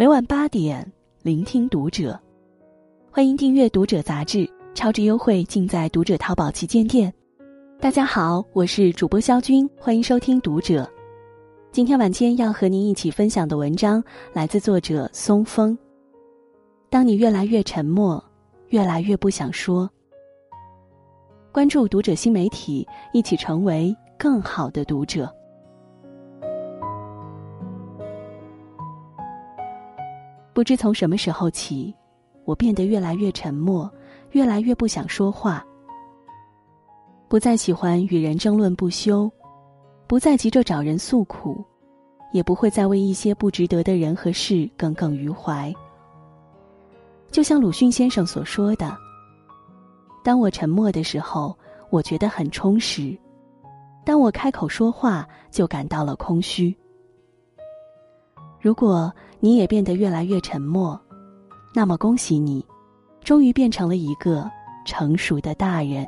每晚八点，聆听读者。欢迎订阅《读者》杂志，超值优惠尽在《读者》淘宝旗舰店。大家好，我是主播肖军，欢迎收听《读者》。今天晚间要和您一起分享的文章来自作者松风。当你越来越沉默，越来越不想说。关注《读者》新媒体，一起成为更好的读者。不知从什么时候起，我变得越来越沉默，越来越不想说话。不再喜欢与人争论不休，不再急着找人诉苦，也不会再为一些不值得的人和事耿耿于怀。就像鲁迅先生所说的：“当我沉默的时候，我觉得很充实；当我开口说话，就感到了空虚。”如果你也变得越来越沉默，那么恭喜你，终于变成了一个成熟的大人。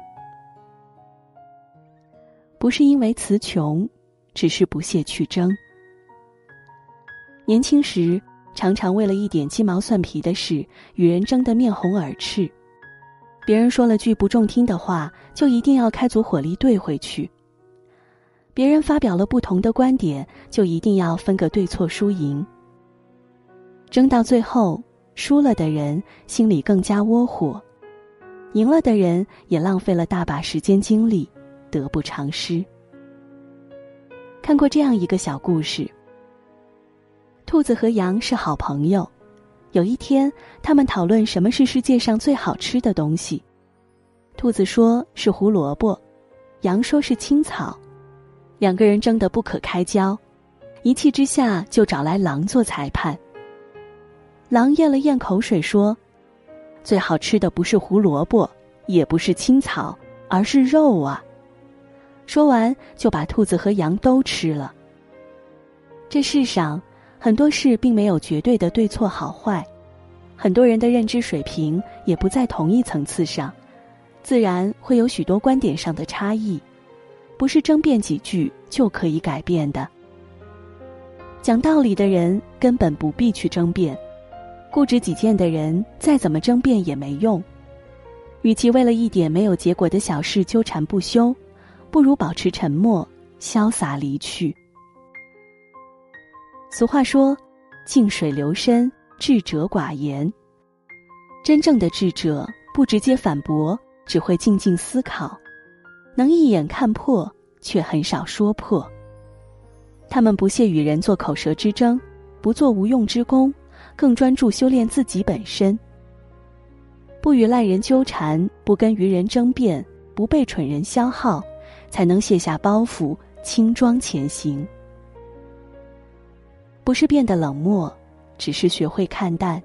不是因为词穷，只是不屑去争。年轻时，常常为了一点鸡毛蒜皮的事与人争得面红耳赤，别人说了句不中听的话，就一定要开足火力怼回去。别人发表了不同的观点，就一定要分个对错输赢。争到最后，输了的人心里更加窝火，赢了的人也浪费了大把时间精力，得不偿失。看过这样一个小故事：兔子和羊是好朋友，有一天，他们讨论什么是世界上最好吃的东西。兔子说是胡萝卜，羊说是青草。两个人争得不可开交，一气之下就找来狼做裁判。狼咽了咽口水说：“最好吃的不是胡萝卜，也不是青草，而是肉啊！”说完就把兔子和羊都吃了。这世上很多事并没有绝对的对错好坏，很多人的认知水平也不在同一层次上，自然会有许多观点上的差异。不是争辩几句就可以改变的。讲道理的人根本不必去争辩，固执己见的人再怎么争辩也没用。与其为了一点没有结果的小事纠缠不休，不如保持沉默，潇洒离去。俗话说：“静水流深，智者寡言。”真正的智者不直接反驳，只会静静思考。能一眼看破，却很少说破。他们不屑与人做口舌之争，不做无用之功，更专注修炼自己本身。不与烂人纠缠，不跟愚人争辩，不被蠢人消耗，才能卸下包袱，轻装前行。不是变得冷漠，只是学会看淡。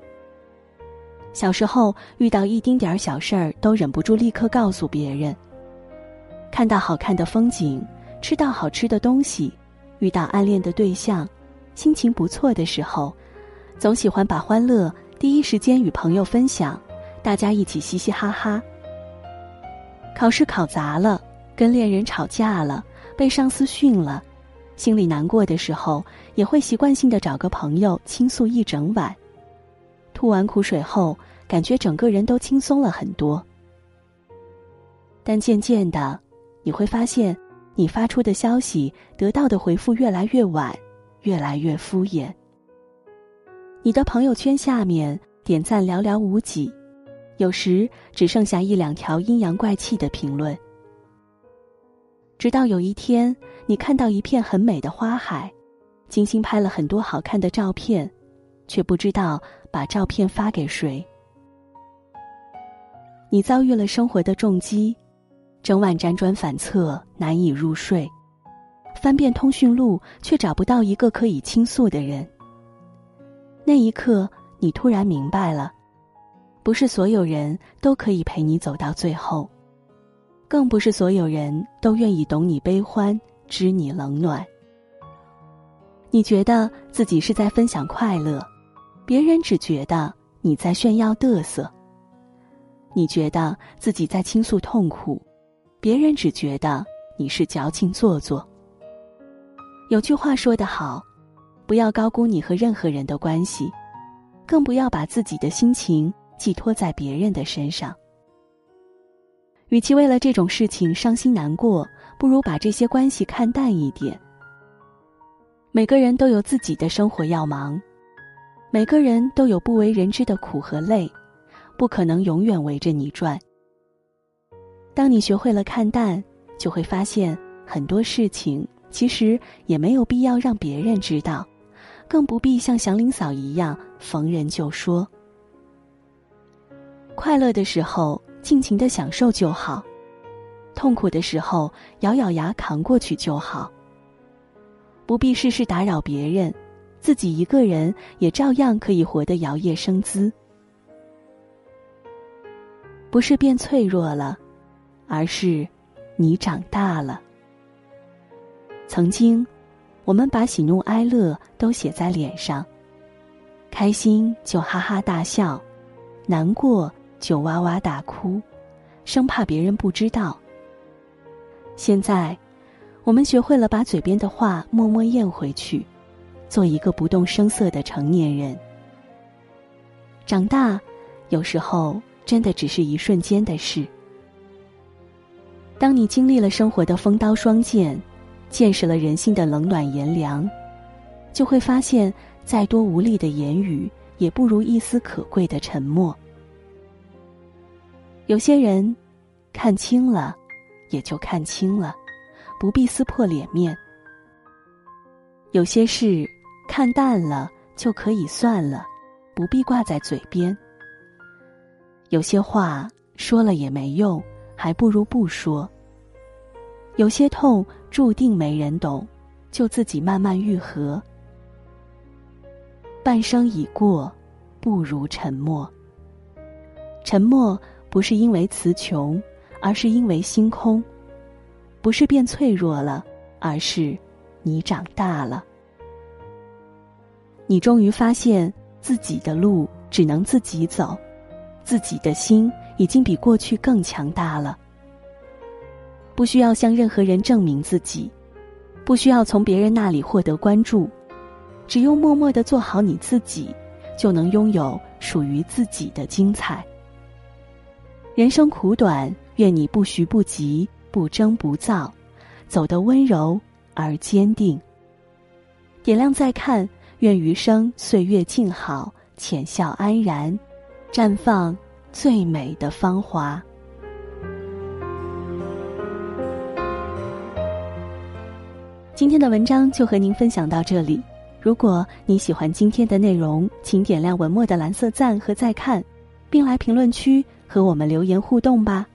小时候遇到一丁点儿小事儿，都忍不住立刻告诉别人。看到好看的风景，吃到好吃的东西，遇到暗恋的对象，心情不错的时候，总喜欢把欢乐第一时间与朋友分享，大家一起嘻嘻哈哈。考试考砸了，跟恋人吵架了，被上司训了，心里难过的时候，也会习惯性的找个朋友倾诉一整晚。吐完苦水后，感觉整个人都轻松了很多。但渐渐的。你会发现，你发出的消息得到的回复越来越晚，越来越敷衍。你的朋友圈下面点赞寥寥无几，有时只剩下一两条阴阳怪气的评论。直到有一天，你看到一片很美的花海，精心拍了很多好看的照片，却不知道把照片发给谁。你遭遇了生活的重击。整晚辗转反侧，难以入睡，翻遍通讯录，却找不到一个可以倾诉的人。那一刻，你突然明白了，不是所有人都可以陪你走到最后，更不是所有人都愿意懂你悲欢，知你冷暖。你觉得自己是在分享快乐，别人只觉得你在炫耀得瑟。你觉得自己在倾诉痛苦。别人只觉得你是矫情做作。有句话说得好，不要高估你和任何人的关系，更不要把自己的心情寄托在别人的身上。与其为了这种事情伤心难过，不如把这些关系看淡一点。每个人都有自己的生活要忙，每个人都有不为人知的苦和累，不可能永远围着你转。当你学会了看淡，就会发现很多事情其实也没有必要让别人知道，更不必像祥林嫂一样逢人就说。快乐的时候尽情的享受就好，痛苦的时候咬咬牙扛过去就好。不必事事打扰别人，自己一个人也照样可以活得摇曳生姿。不是变脆弱了，而是你长大了。曾经，我们把喜怒哀乐都写在脸上，开心就哈哈大笑，难过就哇哇大哭，生怕别人不知道。现在。我们学会了把嘴边的话默默咽回去，做一个不动声色的成年人。长大，有时候真的只是一瞬间的事。当你经历了生活的风刀霜剑，见识了人性的冷暖炎凉，就会发现，再多无力的言语，也不如一丝可贵的沉默。有些人，看清了，也就看清了。不必撕破脸面，有些事看淡了就可以算了，不必挂在嘴边。有些话说了也没用，还不如不说。有些痛注定没人懂，就自己慢慢愈合。半生已过，不如沉默。沉默不是因为词穷，而是因为心空。不是变脆弱了，而是你长大了。你终于发现自己的路只能自己走，自己的心已经比过去更强大了。不需要向任何人证明自己，不需要从别人那里获得关注，只用默默的做好你自己，就能拥有属于自己的精彩。人生苦短，愿你不徐不急。不争不躁，走得温柔而坚定。点亮再看，愿余生岁月静好，浅笑安然，绽放最美的芳华。今天的文章就和您分享到这里。如果你喜欢今天的内容，请点亮文末的蓝色赞和再看，并来评论区和我们留言互动吧。